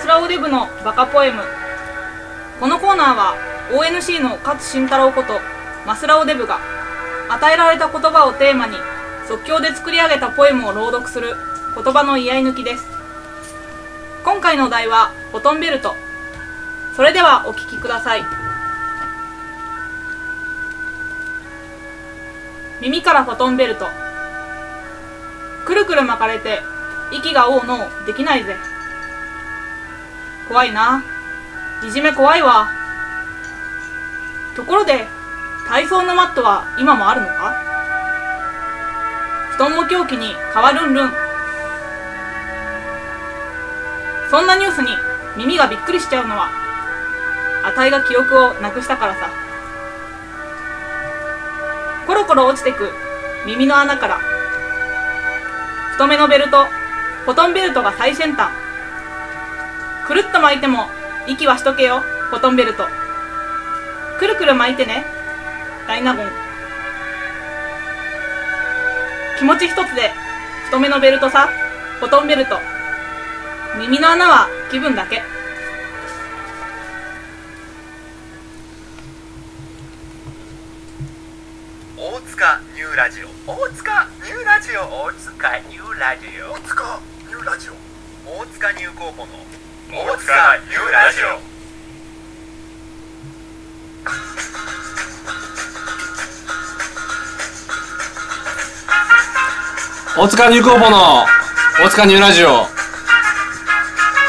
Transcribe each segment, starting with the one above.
スラオデブのバカポエム。このコーナーは ONC の勝慎太郎ことマスラオデブが与えられた言葉をテーマに即興で作り上げたポエムを朗読する言葉の居合抜きです。今回のお題はフォトンベルト。それではお聴きください。耳からフォトンベルト。くるくる巻かれて息が合うのうできないぜ。怖いな。いじめ怖いわ。ところで体操のマットは今もあるのか？布団も狂気に変わるんるん。そんなニュースに耳がびっくりしちゃうのはあたいが記憶をなくしたからさ。コロコロ落ちてく耳の穴から。太めのベルトフォトンベルトが最先端。くるっと巻いても息はしとけよ。フォトンベルト。くるくる巻いてね。ダイナゴン。気持ち一つで太めのベルトさ。フォトンベルト。耳の穴は気分だけ。大塚ニューラジオ。大塚ニューラジオ。大塚ニューラジオ。大塚ニューラジオ。大塚ニューコーポの大塚ニューラジオ。大塚ニューコーポの大塚ニューラジオ。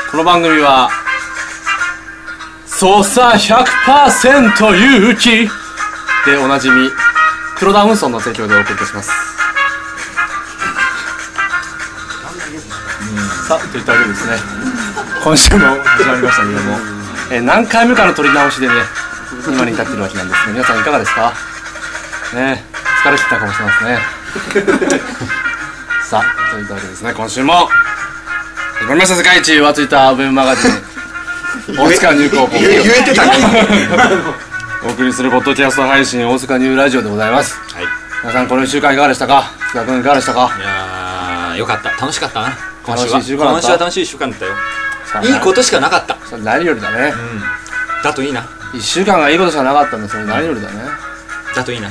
この番組は操作100%勇気。でおなじみ黒田運送の提供でお送りいたします。さあといったわけでですね今週も始まりましたけれども、えー何回目かの撮り直しでね今に至ってるわけなんですけど皆さんいかがですか？ね疲れてたかもしれな いですねさあといったわけですね今週も始まりました世界一浮ついたウェブマガジン 大塚ニューコーポ言えてたね お送りするポッドキャスト配信大塚ニューラジオでございますはい。い皆さんこの1週間いかがでしたか？福田君いかがでしたか？やー、よかった。楽しかったな。今週は。楽しい週間だった？今週は楽しい週間だったよ。いいことしかなかった。それ何よりだねうん。だといいな。1週間がいいことしかなかったんだそれ何よりだねだといいな。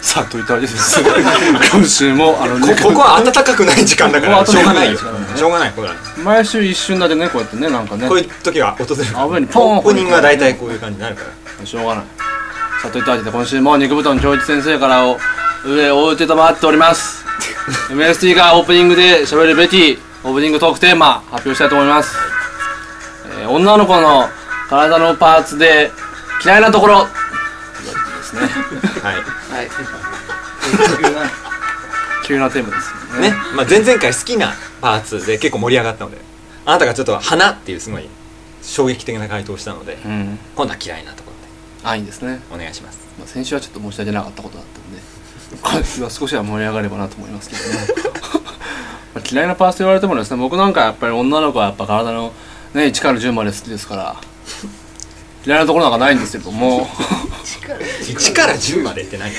さあといったわけです 今週もあのこ、ここは暖かくない時間だから、ここしょうがないよ。ねしょうがない。ほら。毎週一瞬だけねこうやってねなんかねこういう時は訪れる。あ上にポンオープニングは大体こういう感じになるから。しょうがないさあといったわけで今週も肉布団教一先生からお上を受けたまっております MST がオープニングで喋るべきオープニングトークテーマ発表したいと思います、えー女の子の体のパーツで嫌いなところ。ですね。はい。急なテーマですよね。まあ、前々回好きなパーツで結構盛り上がったので、あなたがちょっと花っていうすごい衝撃的な回答をしたので、うん。今度は嫌いなところあいいですね、でお願いします。まあ、先週はちょっと申し訳なかったことだったんで 少しは盛り上がればなと思いますけどねまあ嫌いなパーツと言われてもですね僕なんかやっぱり女の子はやっぱ体のね1から10まで好きですから。嫌いなところなんかないんですけども。1から10までって何？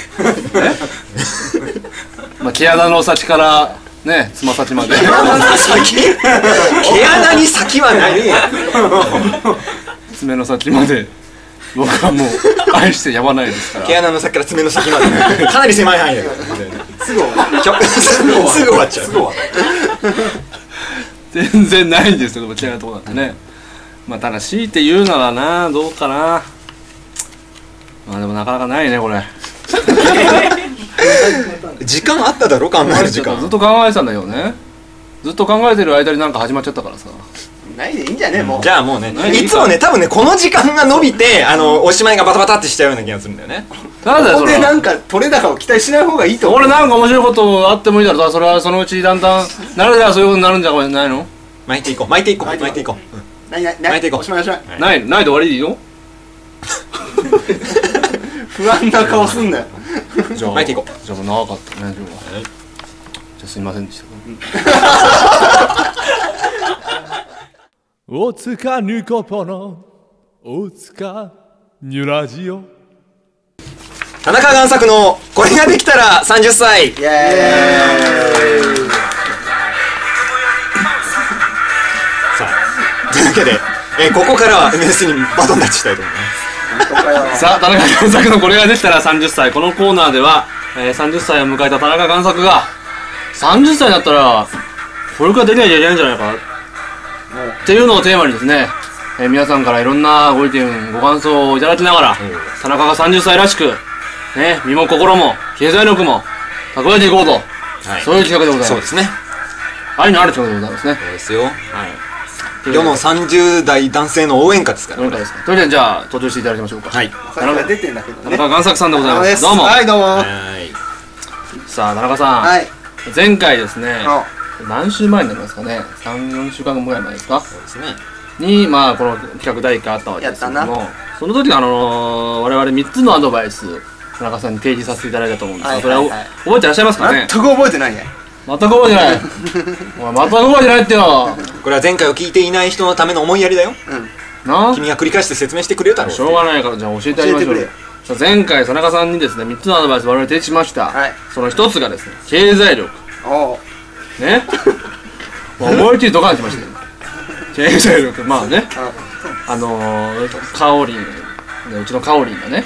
まあ毛穴の先からねつま先まで。先？毛穴に先はない。爪の先まで僕はもう愛してやまないですから。毛穴の先から爪の先まで。かなり狭い範囲だからすぐ終わるすぐ終わっちゃう。全然ないんですよ嫌いなところなんてね。まあただ強いて言うならなどうかな。まあでもなかなかないねこれ。時間あっただろ考える時間。ずっと考えてたんだよね。ずっと考えてる間になんか始まっちゃったからさないでいいんじゃねもう。じゃあもうね何いつもね多分ねこの時間が伸びてあのおしまいがバタバタってしちゃうような気がするんだよね。なんだここでなんか取れ高を期待しない方がいいと思う。俺なんか面白いことあってもいいだろ。それはそのうちだんだんなるではそういうことになるんじゃないの？巻いていこう巻いていこう巻いていこう。巻いていこう。ないないない巻いていこう。おしまいおしまい。はいないないで終わり？でいいよ。不安な顔すんなよ。じゃあ巻いていこじゃあもう長かったね今日は。はい。じゃあすいませんでした大塚ニュコポの大塚ニュラジオ。田中贋作のこれができたら30歳イエーイ。けで、えーここからは MS にバトンタッチしたいと思います。さあ田中贋作のこれができたら30歳このコーナーでは、えー30歳を迎えた田中贋作が30歳になったらこれからできないといけないんじゃないかっていうのをテーマにですね、えー皆さんからいろんなご意見ご感想をいただきながら田中が30歳らしくね身も心も経済力も蓄えていこうと、はい。そういう企画でございます。そうですね。愛のある企画でございますね。そうですよ。はい。世の30代男性の応援歌ですからどれかですか。とりあえずじゃあ登場していただきましょうか。はい。さっきから出てんだけどね。田中贋作さんでございあます。どうも。はいどうも。はい。さあ田中さん、はい。前回ですねあ何週前になりますかね？34週間ぐらい前ですか？そうですね。にまあこの企画第1回あったわけですけどやもその時のあのー我々3つのアドバイス田中さんに提示させていただいたと思うんですが、それははい。はいはい覚えてらっしゃいますかね？全く覚えてないね。全く覚えてない。おい全く覚えてないってよ。これは前回を聞いていない人のための思いやりだよ。な？君が繰り返して説明してくれるだろうしょうがないからじゃあ教えてあげましょう教えてさあ前回田中さんにですね3つのアドバイス我々提示しました、はい。その1つがですね経済力。おうね。思いっきりドカンしましたよ。経済力まあね。あのー、カオリン、ね、うちのカオリンがね。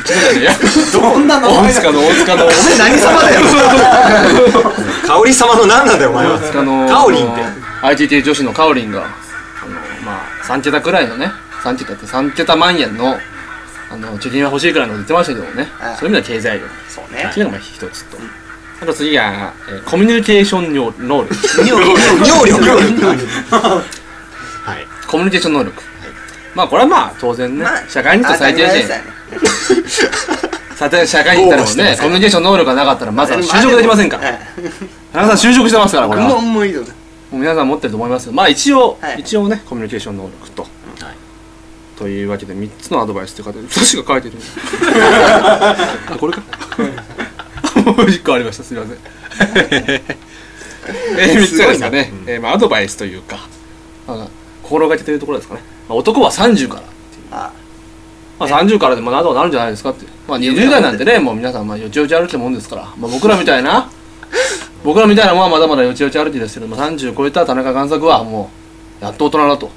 うちのじゃねえやどんな名前だ大塚の大塚の。大何様だよ。香織様の何なんだよお前は。塚の。カオリンって。ITT 女子のカオリンがあのまあ3桁くらいのね。3桁って3桁万円のあの貯金が欲しいくらいのこと言ってましたけどもね。はい。そういう意味では経済力。そうね。っていうのがまあ一つとあと次が、えーコミュニケーション能能力。能力。はい。コミュニケーション能力、まあこれはまあ当然ね、まあ社会にと最低限。さて社会に行ったらもねコミュニケーション能力がなかったらまずは就職できませんから。さん就職してますからこれは。ももう皆さん持ってると思いますよ。まあ一応、はい。一応ねコミュニケーション能力と、というわけで3つのアドバイスって書いてる私が書いてるあこれか1個ありました。すみませ ん。えー、3つはですかね、えーまあ、アドバイスというか、まあ、心がけてるところですかね、まあ、男は30からあ。まあ、30からでもなんとかなるんじゃないですかって、まあ、20代なんてねもう皆さんまあよちよち歩きたもんですから、まあ、僕らみたいな。僕らみたいなもんはまだまだよちよち歩きですけど、まあ、30超えた田中贋作はもうやっと大人だと。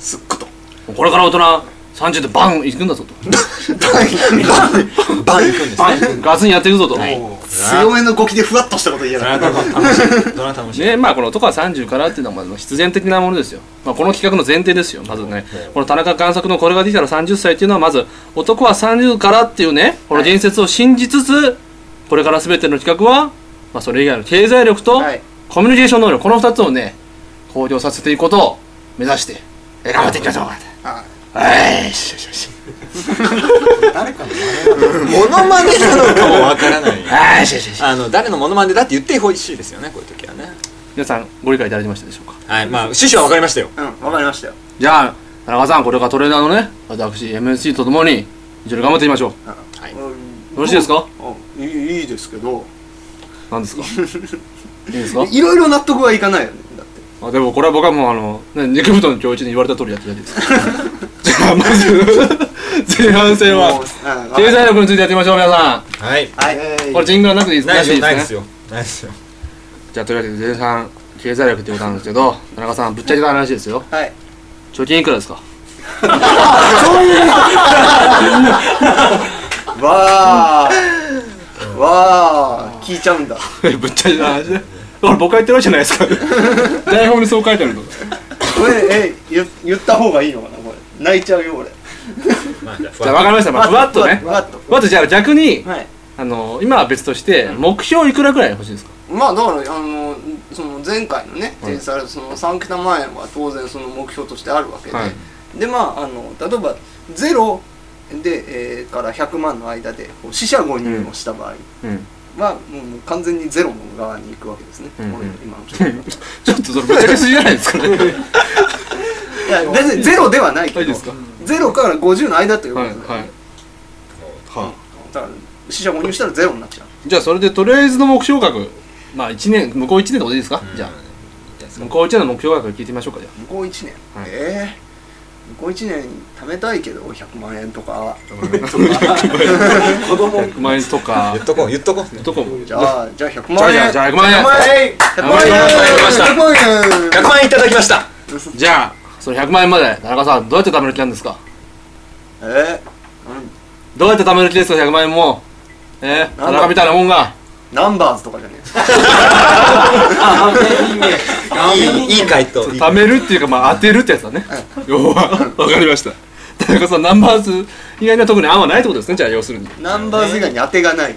すっことこれから大人30でバン行くんだぞと。バン行くんですバねンガツンやっていくぞと、強めの語気でふわっとしたこと言い。やがまあこの男は30からっていうのはまあ必然的なものですよ、まあ、この企画の前提ですよ。まずね。この田中贋作のこれができたら30歳っていうのはまず男は30からっていうねこの言説を信じつつこれから全ての企画は、まあ、それ以外の経済力とはい。コミュニケーション能力この2つをね向上させていくことを目指してえ頑張っていきましょう。あはい。よしよしよしモノマネなのかもわからない。はいよしよしよし。あの誰のモノマネだって言ってほしいですよねこういう時はね。皆さんご理解いただきましたでしょうか？はいまあ趣旨はわかりましたよ。うんわかりましたよ。じゃあ田中さんこれからトレーナーのね私 MSC とともに一緒に頑張っていきましょう。はい。よろしいですか？あいいいいですけど。何ですか？いいですか？いろいろ納得はいかないよねだって。あでもこれは僕はもうあの、ね、肉太の教一に言われた通りやってるだけです じゃあまず前半戦は。経済力についてやってみましょう皆さはい。はい。んこれジングルはなくていいですないですよないね？ですよ。ないですよ。じゃあというわけで前半経済力ってことなんですけど田中さんぶっちゃけた話ですよ。はい。貯金いくらですか？わあわあ聞いちゃうんだ。ぶっちゃけた話ね。これ僕が言ってるわけじゃないですか。台本にそう書いてあるの。これえ言言った方がいいのかな？これ。泣いちゃうよ俺まあじゃあ分かりました。まあふわっとね。ふわっと。ふわっとじゃあ逆にはい。あの今は別として目標いくらくらい欲しいですか？まあだからあのその前回のね提示されたその3桁万円は当然その目標としてあるわけで、はい。でまああの例えばゼロで、えーから100万の間でこう四捨五入をした場合。うん。は、もう完全にゼロの側に行くわけですね、うん。うん今の ちょっとそれぶっちゃけすぎじゃないですかね。い や別にゼロではないけどいいですか？ゼロから50の間というこはいとで、はいはだから四捨五入したらゼロになっちゃう。じゃあそれでとりあえずの目標額。まあ1年向こう1年でもいいですか、じゃあ。向こう1年の目標額聞いてみましょうかじゃ向こう1年、はい。ええ向こう1年貯めたいけど100万円とか。あ子供。100万円とか。言っとこう言っとこう。とかもじゃあじゃあ100万円。じゃあじゃあ100万円。100万円。100万円。100万円。100万円いただきました。じゃあそその100万円まで田中さんどうやって貯める気なんですか？え？どうやって貯める気ですか？100万円も。え？ー、田中みたいなもんが。ー、ナンバーズとかじゃねいいいい回答。貯めるっていうかまあ当てるってやつだね。要はわかりました。田中さんナンバーズ以外には特に案はないってことですね？じゃあ要するに。えナンバーズ以外に当てがない。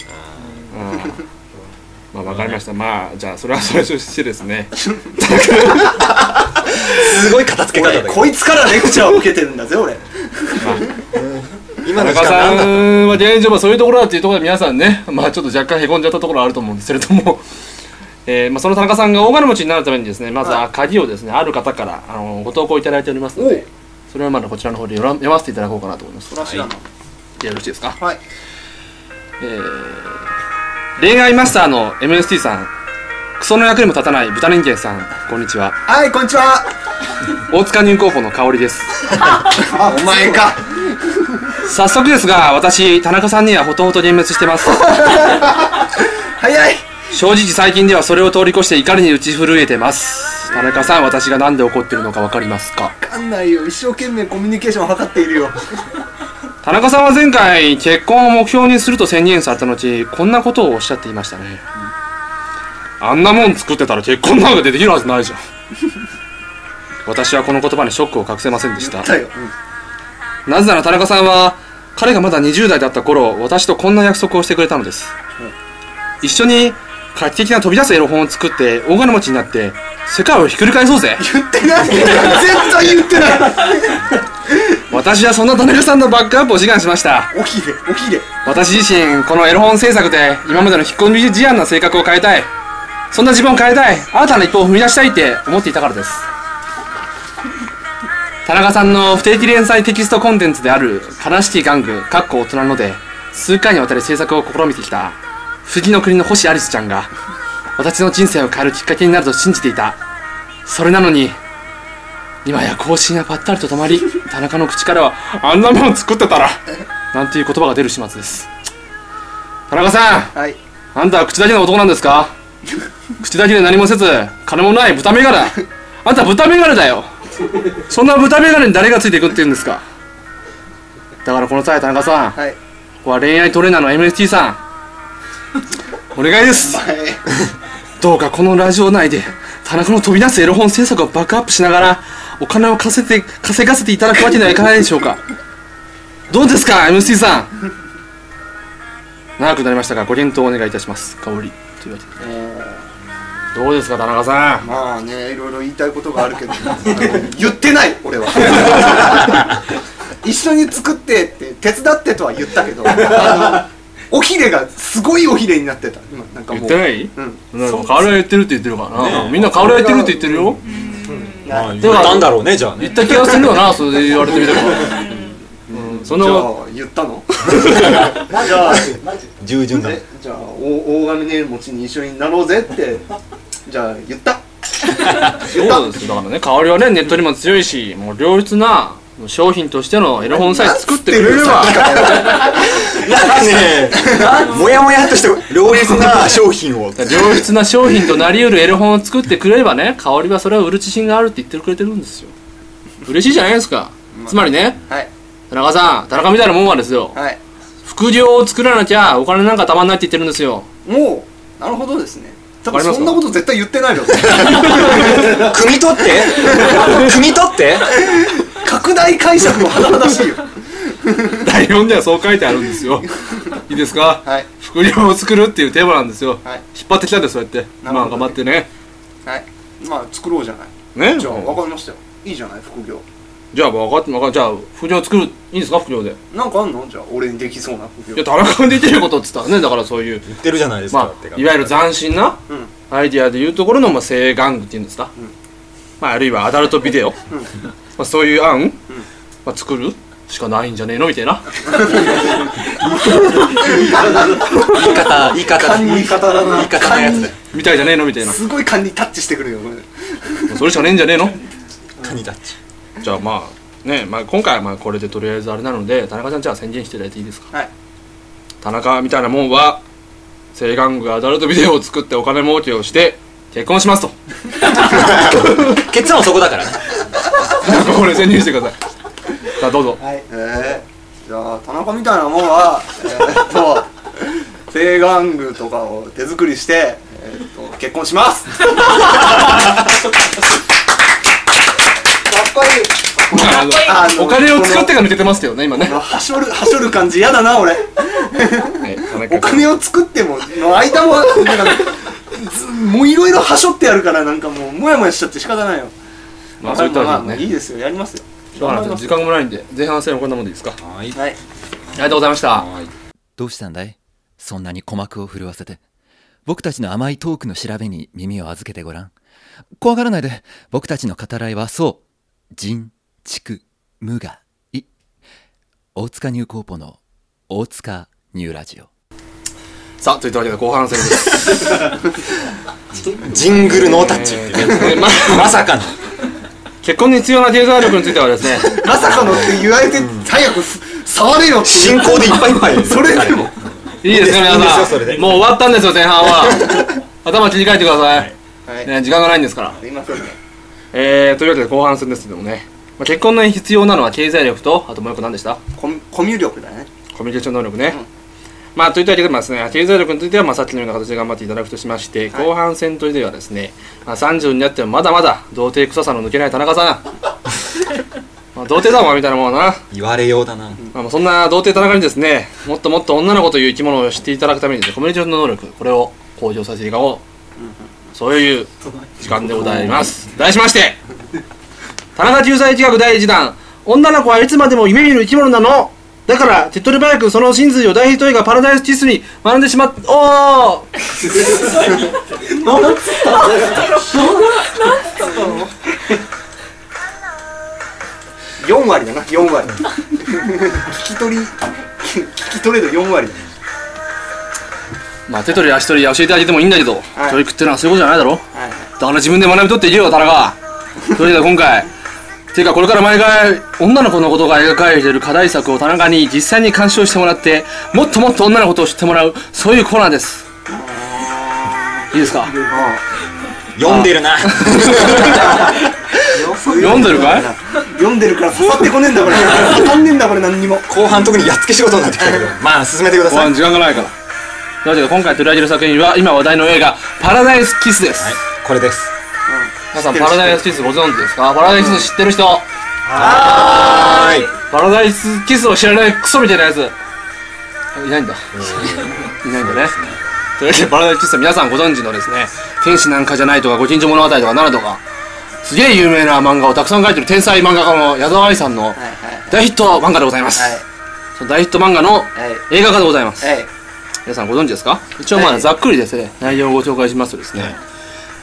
まあわかりました。まあじゃあそれはそれとしてですね すごい片付け方だけど。俺こいつからレクチャーを受けてるんだぜ俺。今の時田中さ間なんは現状まあそういうところだっていうところで皆さんねまあちょっと若干へこんじゃったところはあると思うんですけれども。えーまあ、その田中さんが大金持ちになるためにですねまずは鍵をですねある方からあのご投稿いただいておりますのでそれはまだこちらの方で読ら読ませていただこうかなと思います。そら知らな。でよろしいですか？はい。えー恋愛マスターの MST さんクソの役にも立たない豚人間さんこんにちは。はいこんにちは大塚入候補の香りです。あお前か。早速ですが私田中さんにはほとほと幻滅してます。早い。正直最近ではそれを通り越して怒りに打ち震えてます。田中さん私が何で怒ってるのか分かりますか？わかんないよ。一生懸命コミュニケーションを図っているよ。田中さんは前回結婚を目標にすると宣言された後こんなことをおっしゃっていましたね。あんなもん作ってたら結婚なんかできるはずないじゃん私はこの言葉にショックを隠せませんでした。なぜなら田中さんは彼がまだ20代だった頃私とこんな約束をしてくれたのです、一緒に画期的な飛び出すエロ本を作って大金持ちになって世界をひっくり返そうぜ。言ってない。絶対言ってない。私はそんな田中さんのバックアップを志願しました。おひれおひれ私自身このエロ本制作で今までの引っ込み思案な性格を変えたい。そんな自分を変えたい。新たな一歩を踏み出したいって思っていたからです田中さんの不定期連載テキストコンテンツである「カラシティ玩具」かっこ大人ので数回にわたり制作を試みてきた不義の国の星アリスちゃんが私の人生を変えるきっかけになると信じていた。それなのに今や更新がぱったりと止まり田中の口からは「あんなもん作ってたら」なんていう言葉が出る始末です。田中さんはい。あんたは口だけの男なんですか？口だけで何もせず金もない豚メガネあんた豚メガネだよそんな豚メガネに誰がついていくって言うんですか？だからこの際田中さんこはい。こは恋愛トレーナーの MST さん。お願いです。はい。どうかこのラジオ内で田中の飛び出すエロ本制作をバックアップしながらお金を稼いで稼がせていただくわけにはいかないでしょうか。どうですか MC さん？長くなりましたがご検討お願いいたします。香りというわけでどうですか田中さん？まあねいろいろ言いたいことがあるけど。言ってない俺は。一緒に作ってって手伝ってとは言ったけど。あのおひれがすごいおひれになってた。今なんかもう。言ってない？うん。なんか香りは言ってるって言ってるから。な、みんな香りは言ってるって言ってるよ。まあ言ったんだろうねじゃあね。言った気がするよなそれで言われてみれば、うん、そんなじゃあ言ったの？じゃあ従順だ。えじゃあ大大金持ちに一緒になろうぜってじゃあ言った。そうですよ。だからね香りはねネットにも強いしもう良質な商品としてのエロ本さえ作ってくれれば。なんかねもやもやっとした良質な商品を。良質な商品となり得るエロ本を作ってくれればね香りはそれを売る自信があるって言ってくれてるんですよ。嬉しいじゃないですか。つまりねはい。田中さん田中みたいなもんはですよ。はい。副業を作らなきゃお金なんかたまんないって言ってるんですよ。もうなるほどですね多分そんなこと絶対言ってないよ 汲み取って？汲み取って？拡大解釈も甚だしいよ。台本にはそう書いてあるんですよ。いいですか？はい。副業を作るっていうテーマなんですよ。はい。引っ張ってきたんですそうやって。まあ頑張ってね。はい。まあ作ろうじゃない。ね。じゃあ分かりましたよ。いいじゃない？副業じゃあ分かって分かっじゃあ副業作るいいんですか？副業で。なんかあんの？じゃあ俺にできそうな副業。いや田中ができることって言ったらねだからそういう。言ってるじゃないですか、まってかあいわゆる斬新なうん。アイディアでいうところのまあ性玩具っていうんですか、まああるいはアダルトビデオ、まあそういう案、まあ作るしかないんじゃねえの？みたいな。言い方言い方勘に言い方だな。方のやつだ。よみたいじゃねえの？みたいな。すごい勘にタッチしてくるよこれそれしかねえんじゃねえの？カニタッチじゃあまあねまあ今回はまあこれでとりあえずあれなので田中さんじゃあ宣言していただいていいですか？はい。田中みたいなもんは性玩具アダルトビデオを作ってお金儲けをして結婚しますと。結論そこだからね。これ潜入してください。さあどうぞ。はい。えー、じゃあ田中みたいなもんはえー、っと青玩具とかを手作りして、えー、っと結婚します かっこいい。あのお金を使ってが抜けてますけどね今ね。はしょるはしょる感じ嫌だな俺。お金を作ってもの間もなんかずもういろいろはしょってやるからなんかもうモヤモヤしちゃって仕方ないよ。まあそういったまあまわけでねあいいですよやりますよ。時間もないんで前半戦はこんなもんでいいですか？あはい。はい。りがとうございました。どうしたんだい？そんなに鼓膜を震わせて。僕たちの甘いトークの調べに耳を預けてごらん。怖がらないで。僕たちの語らいはそう。人、畜、無が、い。大塚ニューコーポの大塚ニューラジオ。さあといったわけで後半戦です。ジングルノータッチ。っていうねえーま まさかの。結婚に必要な経済力についてはですね まさかのって言われて早く触れよって進行でいっぱいいっぱい。それでも。い。いですねいいんです皆さよそれで。んもう終わったんですよ前半は。頭切り替えてください、はい。ね、時間がないんですから。すいませんねえー、というわけで後半戦ですけどもね、まあ、結婚に必要なのは経済力とあともう一個何でした？コミコミュ力だね。コミュニケーション能力ね、まあといったわけでまあですね経済力についてはまあさっきのような形で頑張っていただくとしまして、はい。後半戦としてはですね、まあ、30になってもまだまだ童貞臭さの抜けない田中さん。まあ童貞だもんみたいなもんはな、言われようだな。まあ、そんな童貞田中にですねもっともっと女の子という生き物を知っていただくためにですねコミュニケーション能力これを向上させていこうそういう時間でございます。題しまして田中救済企画第1弾。女の子はいつまでも夢見る生き物なの。だから手っ取り早くその真髄を大ヒット映画パラダイスキスに学んでしまっおー！4割だな4割聞き取り聞き取れる4割だまあ手取り足取り教えてあげてもいいんだけど、はい。教育ってのはそういうことじゃないだろ。はい。だから自分で学び取っていけよ田中。というわけで今回 ていうかこれから毎回女の子のことが描かれている課題作を田中に実際に鑑賞してもらってもっともっと女のことを知ってもらうそういうコーナーです。いいですか？読んでるな。読んでるかい？読んでるから刺さってこねえんだこれ。刺さんねえんだこれ何にも。後半特にやっつけ仕事になってきたけど。まあ進めてくだ後半さい。はい時間がないからというわけで今回取り上げる作品は今話題の映画「パラダイスキス」です、これです。皆さんパラダイスキスご存知ですか？パラダイスキス知ってる人？はーい。パラダイスキスを知らないクソみたいなやつ。いないんだ。いないんだね。というわけでパラダイスキスは皆さんご存知のですね天使なんかじゃないとかご近所物語とかなるとかすげえ有名な漫画をたくさん描いてる天才漫画家の矢沢愛さんのはい大ヒット漫画でございます、はい。その大ヒット漫画のはい。映画化でございます、はい皆さんご存知ですか？一応まはいあざっくりですね。内容をご紹介しますとですね、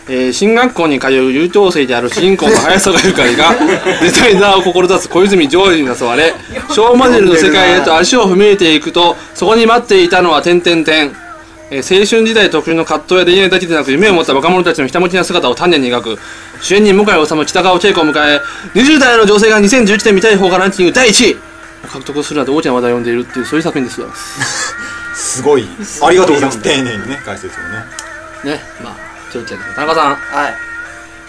えー進学校に通う優等生である主人公の林坂ゆかりが デザイナーを志す小泉ジョージに誘われ小マネルの世界へと足を踏み入れていくとそこに待っていたのは点々点えー青春時代特有の葛藤や恋愛だけでなく夢を持った若者たちのひたむきな姿を丹念に描く。主演に向井理北川景子を迎え20代の女性が2011年見たい方がランキング第1位。を獲得するなど大きな話題を呼んでいるっていうそういう作品ですよ すごい。ありがとうございます。丁寧にね解説をね。ねまあというわけで田中さん。はい。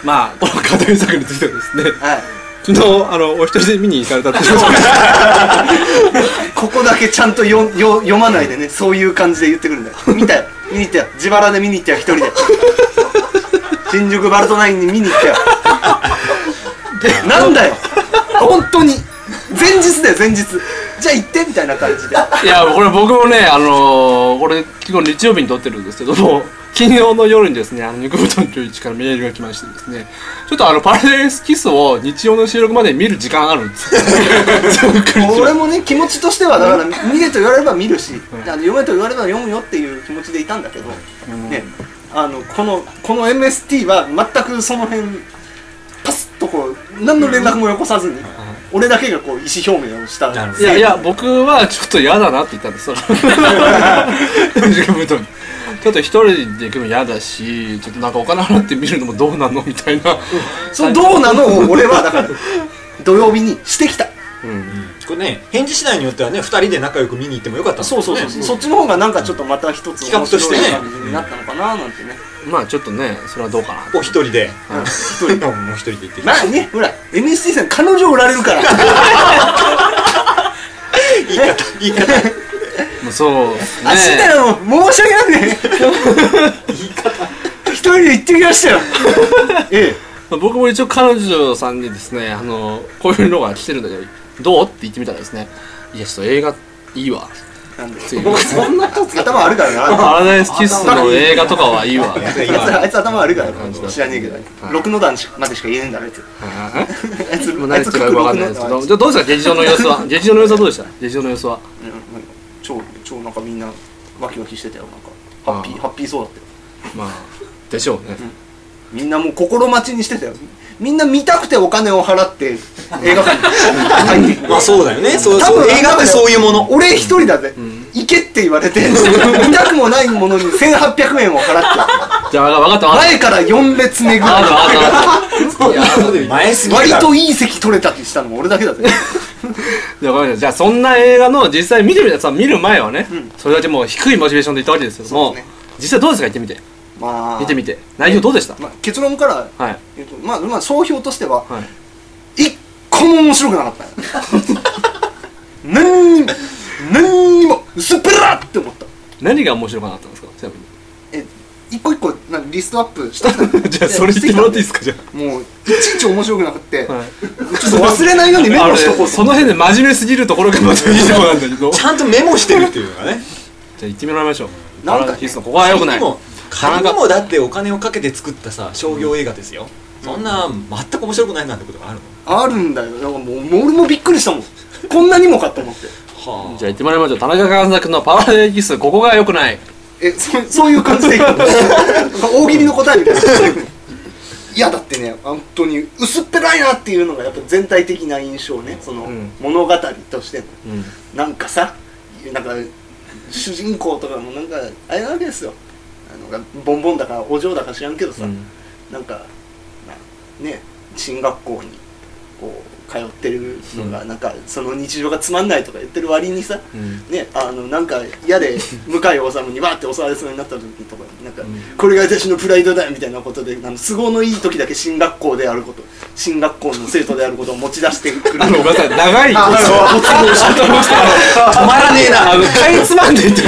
まあこの課題作についてはですね。はい。昨日あのお一人で見に行かれたっていう。ことでここだけちゃんとよよ読まないでねそういう感じで言ってくるんだよ。見たよ。見に行ったよ。自腹で見に行ったよ一人で。新宿バルトナインに見に行ったよ。なんだよ。本当に。前日だよ前日じゃあ行ってみたいな感じで。いやこれ僕もねあのー、これ昨日日曜日に撮ってるんですけども 金曜の夜にですねあの肉布団という一からメールが来ましてですねちょっとあのパラダイスキスを日曜の収録まで見る時間あるんです。よ 俺もね気持ちとしてはだから見れと言われれば見るし、あの読めと言われれば読むよっていう気持ちでいたんだけど、ね。あのこのこの MST は全くその辺パスッとこう何の連絡もよこさずに、俺だけがこう意思表明をしたいやいや僕はちょっと嫌だなって言ったんです。ちょっと一人で行くの嫌だしちょっとなんかお金払って見るのもどうなのみたいな。そのどうなのを俺はだから土曜日にしてきた。うんこれね返事次第によってはね2人で仲良く見に行ってもよかったそうそうそう、そっちの方がなんかちょっとまた一つ企画としてになったのかななんてね、まあちょっとねそれはどうかな。お一人で。うん。一人もう一人で行ってきまあねほら NST さん彼女おられるから。言い方言い方。もうそうね。明日からもう申し訳なくね。一人で行ってきましたよ。え僕も一応彼女さんにですねあのこういうのが来てるんだけどどう？って言ってみたらですねいやちょっと映画いいわ。えなんでそんな頭あるからな。パラダイスキスの映画とかはいいわ。あいつあいつ頭悪いから知らねえけど。はい6の段までしか言えねえんだあいつ。あいつ何言ってるかよくわかんないですけど。じゃあどうですか？劇場の様子は？劇場の様子はどうでした？劇場の様子は？うん超超なんかみんなワキワキしてたよ。なんかハッピあーーハッピーそうだったよ。まあでしょうね。みんなもう心待ちにしてたよ。みんな見たくてお金を払って映画館に入って。まあそうだよね。そう多分映画ってそういうもの。俺一人だぜ、行けって言われて見たくもないものに1800円を払って。じゃあ分かった分かっ前から4列目ぐらい。前すぎる割といい席取れたってしたのも俺だけだぜ。じゃあごめんなさい。じゃあそんな映画の実際見てみたさ見る前はね、うん。それだけもう低いモチベーションで行ったわけですけども、そうですね。実際どうですか？行ってみて。まあ。見てみて。内容どうでした、まあ、結論からはい。言うとまあまあ総評としてははい。一個も面白くなかった。よ 何にも何薄っぺらって思った。何が面白くなかったんですか？ちなみえ一個一個なんかリストアップしたに じゃあそれ言ってもらっていいですか？じゃもういちいち面白くなくって、あ、はい、ちょっと忘れないようにメモしとこう。その辺で真面目すぎるところがまたいいとこなんだけど。じちゃんとメモしてるっていうのがね。ゃあ行ってみましょう。なんかねここは良くない。仮にもだってお金をかけて作ったさ商業映画ですよ。そんな全く面白くないなんてことがあるの？あるんだよ。だからもうもう俺もびっくりしたもん。こんなにもかと思ってはじゃあ行ってもらいましょう。田中監督のパラダイスここが良くない。えそそういう感じでいいの大喜利の答えみたいな。いやだってね本当に薄っぺらいなっていうのがやっぱ全体的な印象ね。そのうん。物語としての。うん。なんかさなんか主人公とかもなんかあれなわけですよ。あのボンボンだかお嬢だか知らんけどさ、うん。なんか、まあ、ね進学校にこう通ってるのが、なんかその日常がつまんないとか言ってる割にさ、うん。ね、あのなんか嫌で向井治にわーって襲われそうになった時とかなんか、ん。これが私のプライドだよみたいなことであの都合のいい時だけ進学校であること進学校の生徒であることを持ち出してくる。あのごめんなさい長いあご都合しちゃってました止まらねえな。あのかいつまんで言って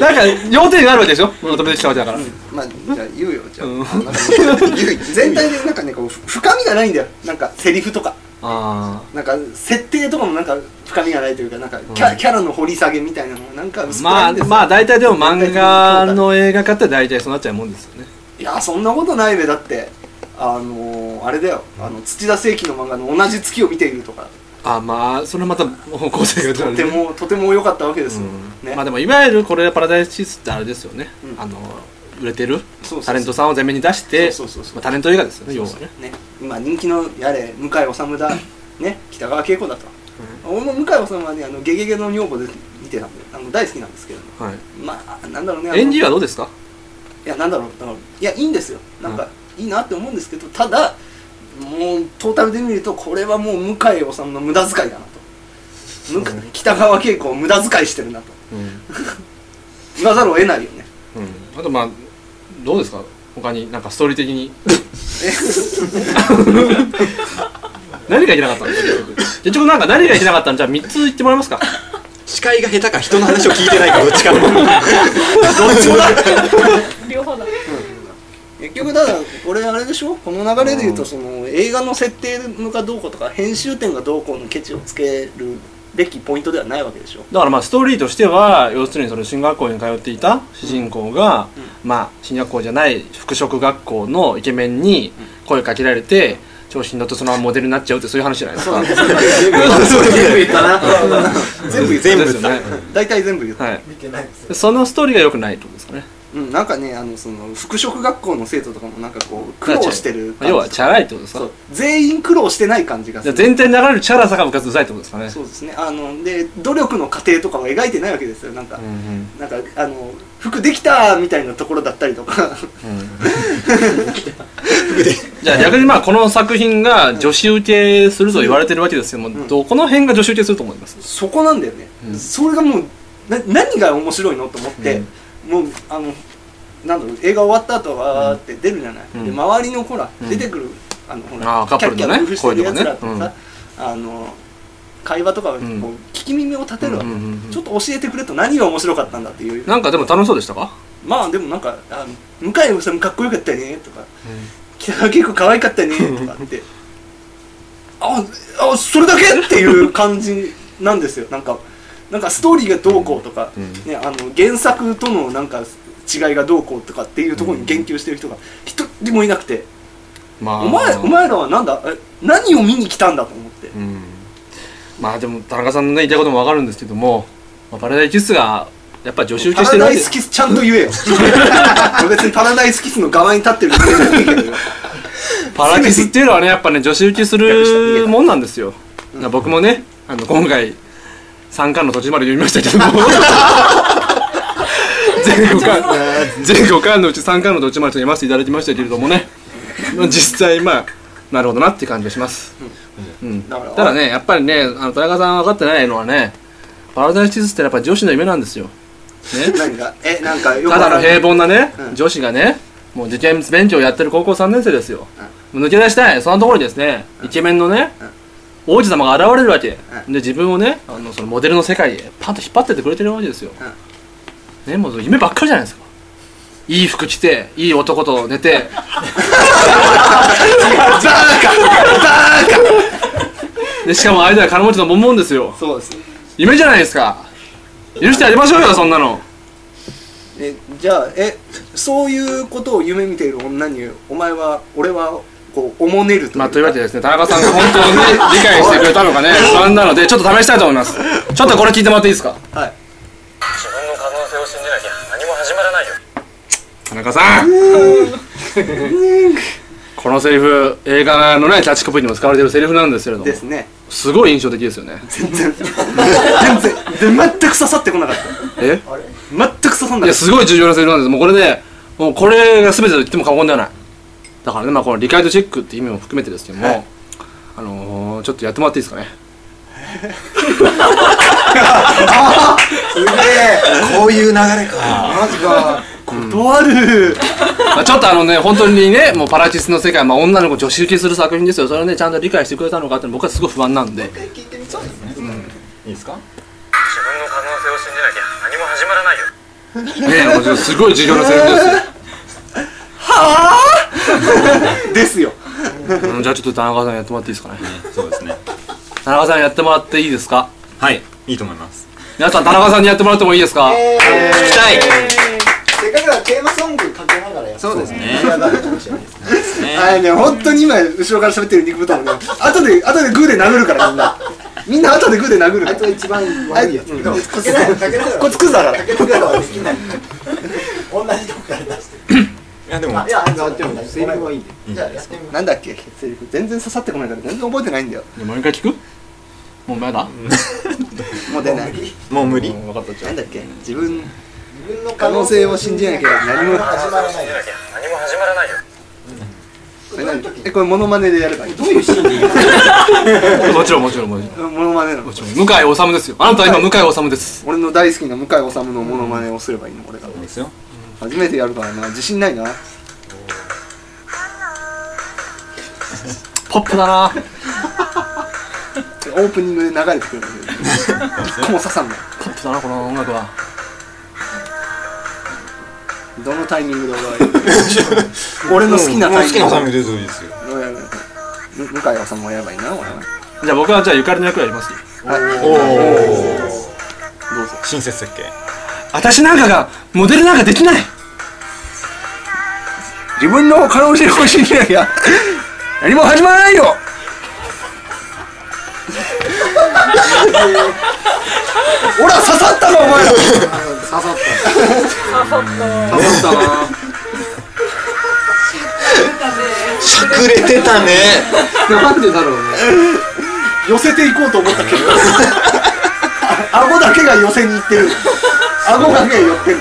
なんか要点があるわけでしょ？求めてきたわけだから、まあじゃあ言うよ。じゃあ,、うん。なんか言う全体でなんかねこうふ深みがないんだよ。なんかセリフとか。あなんか設定とかもなんか深みがないというかなんかキャ,、キャラの掘り下げみたいなの。がなんかあ薄っぺらまあいんですよ。まあ大体でも漫画の映画化って大体そうなっちゃうもんですよね。いやそんなことないべ。だってあのー、あれだよ。あの土田聖輝の漫画の「同じ月を見ている」とかあまあそれまた方向性がとてもとても良かったわけですよ、ね、まあでもいわゆるこれパラダイスシスってあれですよね、うん。あの売れてるタレントさんを前面に出してタレント映画ですよね要はね。ね。今人気のやれ向井治だね。北川景子だと、俺も向井治はねあのゲゲゲの女房で見てたんであの大好きなんですけど。はい。まあなんだろうね演技はどうですか？いやなんだろう。いやいいんですよ。なんか、いいなって思うんですけどただもうトータルで見るとこれはもう向井治の無駄遣いだなと。向井北川景子を無駄遣いしてるなと。うん、言わざるを得ないよね。うん、あとまあどうですか？他になんかストーリー的に。何がいけなかったんですか結局。結局なんか何がいけなかったん？じゃあ3つ言ってもらえますか？司会が下手か人の話を聞いてないかどっちか。の どっちもだ。両方だ結局だからこれあれでしょ？この流れで言うとその映画の設定がどうこうとか編集点がどうこうのケチをつけるべきポイントではないわけでしょ？だからまあストーリーとしては要するにその進学校に通っていた主人公が、まあ進学校じゃない服飾学校のイケメンに声かけられて調子に乗ってそのままモデルになっちゃうってそういう話じゃないですか。全部言ったな全部言った全部ですよね。大体全部言った、はい。でそのストーリーが良くないってことですかねうん、なんかねあのその服飾学校の生徒とかもなんかこう苦労してる感じ要はチャラいってことですか？そう。全員苦労してない感じがする。じゃあ全体に流れるチャラさが部活うざいってことですかね。そうですね。あので努力の過程とかは描いてないわけですよ。なんか、うんうん。なんかあの服できたみたいなところだったりとか。じゃあ逆にまあこの作品が女子受けすると言われてるわけですけども、んどこの辺が女子受けすると思います？そこなんだよね、うん。それがもうな何が面白いの？と思って、もうあのなんだろう映画終わった後はーって出るじゃない、うん。で周りのほら、うん。出てくるあのほあーカップルのねキャッキャ夫婦してるやつらって恋とさ、あの会話とかをこううん聞き耳を立てるわけ、うんうんうんうん。ちょっと教えてくれと何が面白かったんだっていうな。んかでも楽しそうでしたか？まあでもなんか「あの向井さんかっこよかったね」とか「北川景子可愛かったね」とかって。ああそれだけっていう感じなんですよ。なんかなんかストーリーがどうこうとか、うん。ね、あの原作とのなんか違いがどうこうとかっていうところに言及してる人が一人もいなくて、まあ。お前お前らはなんだ？え何を見に来たんだと思って、うん。まあでも田中さんのね言いたいこともわかるんですけども、まあ、パラダイキスがやっぱ女子受けパラダイしてるわけ。スキスちゃんと言えよ。俺 別にパラダイスキスの側に立ってるパラキスっていうのはねやっぱね女子受けするもんなんですよ、僕もねあの今回三巻の途中まで読みましたけども。全5巻全5巻のうち3巻の途中まで読ませていただきましたけれどもね。まあ実際まあなるほどなって感じがします、うん。だからただねやっぱりねあの田中さん分かってないのはねパラダイスキスってやっぱ女子の夢なんですよ。ね。何が？えなんかよくただの平凡なね、うん。女子がねもう受験勉強やってる高校3年生ですよ、もう抜け出したい。そんなところにですね、イケメンのね、王子様が現れるわけ、うで自分をねあのそのモデルの世界へパンと引っ張ってってくれてるわけですよ、ねもう夢ばっかりじゃないですか。いい服着ていい男と寝て。でしかも相手は金持ちのボンボンですよ。そうです夢じゃないですか。許してやりましょうよそんなの。えじゃあえそういうことを夢見ている女にお前は俺はこうおもねるとまあというわけでですね田中さんが本当に理解してくれたのかね。不安なのでちょっと試したいと思います。ちょっとこれ聞いてもらっていいですか？はい。自分の可能性を信じなきゃ何も始まらないよ。田中さん。このセリフ映画のねキャッチコピーにも使われてるセリフなんですけれども。ですね。すごい印象的ですよね。全然。全然。で全く刺さってこなかった。え？全く刺さんないかっやすごい重要なセリフなんです。もうこれでもうこれが全てと言っても過言ではないだからねまあこの理解度チェックって意味も含めてですけども、はい。あのー、ちょっとやってもらっていいですかね？たすげえこういう流れか。マジか。断るまあ、ちょっとあのね本当にねもうパラキスの世界、まあ、女の子女子受けする作品ですよ。それをねちゃんと理解してくれたのかって僕はすごい不安なんで。いいですか？自分の可能性を信じなきゃ何も始まらないよ。ねもうすごい重要なセリフですよ ですよ。うん。じゃあちょっと田中さんやってもらっていいですかね？そうですね。田中さんやってもらっていいですか？はいいいと思います。皆さん田中さんにやってもらってもいいですか、聞きたい。せっかくだからテーマソングかけながらやそうですね。盛り上がるかもしれないですねあれね本当に今後ろから喋ってる肉豚もね後で後でグーで殴るからみんな。みんな後でグーで殴るから。あいつが一番悪いやつこいつこいつクズだからいやでもいやでもセリフはいいん。じゃないです。かなんだっけ？セリフ全然刺さってこないから全然覚えてないんだよ。もう一回聞く？もうまだ？もう出ない。もう無理。分かったじゃなんだっけ？自分の可能性を信じなきゃ何も始まらないよ。何も始まらないよ。え何？えこれモノマネでやればいいどういうシーンであもちろんもちろんもちろん。モノマネなの？もちろん。向井治ですよ。あなたは今向井治です。俺の大好きな向井治のモノマネをすればいいの俺がですよ初めてやるからな。自信ないな。ポップだな。オープニングで流れてくる。んだけど一個も刺さんな。いポップだなこの音楽は。どのタイミングで 俺は俺の好きなタイミング。好きなタイミングでいいですよ。む向井治もやればいいな俺はじゃあ僕はじゃあゆかりの役やります。よおおどうぞ。親切設計私なんかがモデルなんかできない。自分の可能性を信じなきゃ何も始まらないよ。ほら刺さったなお前ら。刺さった。刺さった。なしゃくれてた。ねなんでだろうね寄せていこうと思った。けど顎だけが寄せに行ってる顎だけが寄ってる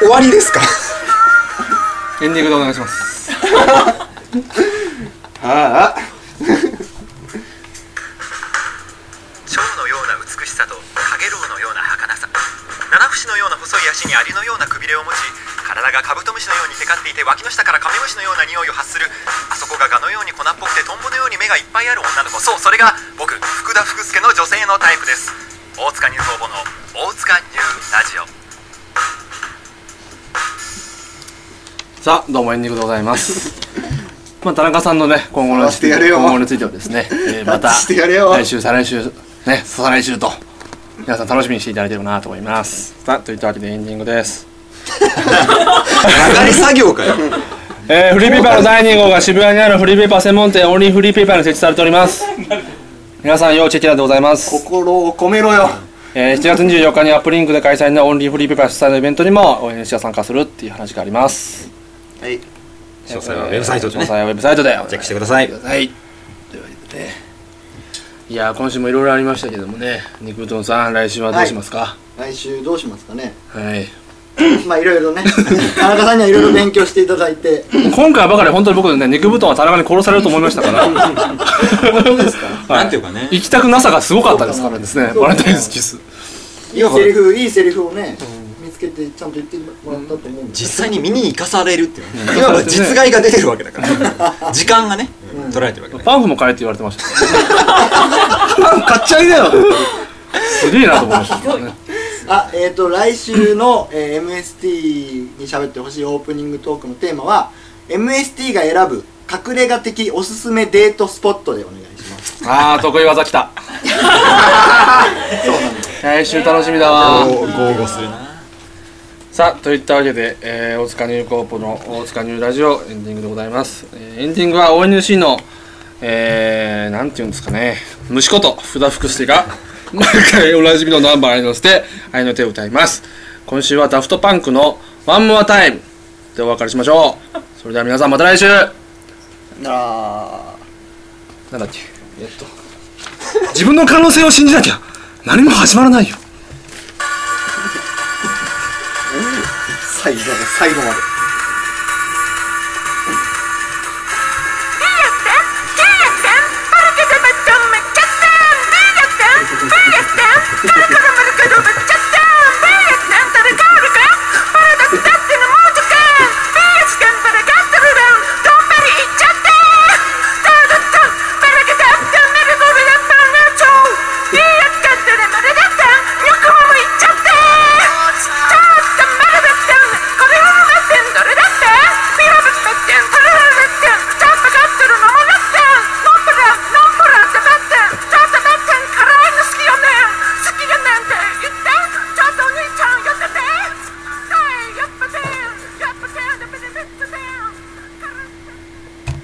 終わりですか？エンディングでお願いします。ああ。蝶のような美しさとカゲロウのような儚さ。七節のような細い足にアリのようなくびれを持ち体がカブトムシのようにテカっていて脇の下からカメムシのような匂いを発する。あそこがガのように粉っぽくてトンボのように目がいっぱいある女の子。そうそれが僕福田福助の女性のタイプです大塚ニュー工房の大塚ニューラジオ。さあどうもエンディングでございます。まあ田中さんのね今後の今後についてはですね、えーまたしてやれよ。来週再来週ね再来週と皆さん楽しみにしていただいてるかなと思います。さあといったわけでエンディングです。流れ作業かよ。えーフリーペーパーの第2号が渋谷にあるフリーペーパー専門店オンリーフリーペーパーに設置されております皆さん要チェキラでございます。心を込めろよ。えー7月24日にアップリンクで開催のオンリーフリーペーパー主催のイベントにも ONC が参加するっていう話があります。はい。詳細はウェブサイトで。ね詳細はウェブサイトで。チェックしてください。はい。というわけで。ねいやー今週もいろいろありましたけどもね。肉うどんさん来週はどうしますか？来週どうしますかね。はい、まあいろいろね。田中さんにはいろいろ勉強していただいて。今回ばかり本当に僕ね肉布団は田中に殺されると思いましたから。本当ですか？はい。なんていうかね。行きたくなさがすごかったですからですねバレンタインキス。いいセリフいいセリフをね見つけてちゃんと言ってもらったと思う実際に見に行かされるっていうね。いわば実害が出てるわけだから。時間がね取られてるわけだパンフも買えって言われてました。パン買っちゃいなよ。すげえなと思いましたけどねあえっ、と来週の、えー MST に喋ってほしいオープニングトークのテーマは MST が選ぶ隠れ家的おすすめデートスポットでお願いします。あー得意技きた。そうなんです来週楽しみだわ。豪語するな。さあといったわけで、えー大塚ニューコーポの大塚ニューラジオエンディングでございます、えーエンディングは ONC のえー、なんていうんですかね。虫こと福田福助が毎回おなじみのナンバーに乗せて愛の手を歌います。今週はダフトパンクの「ワンモアタイムでお別れしましょう。それでは皆さんまた来週。あなんだっけ？えっと。自分の可能性を信じなきゃ何も始まらないよ。最後の最後まで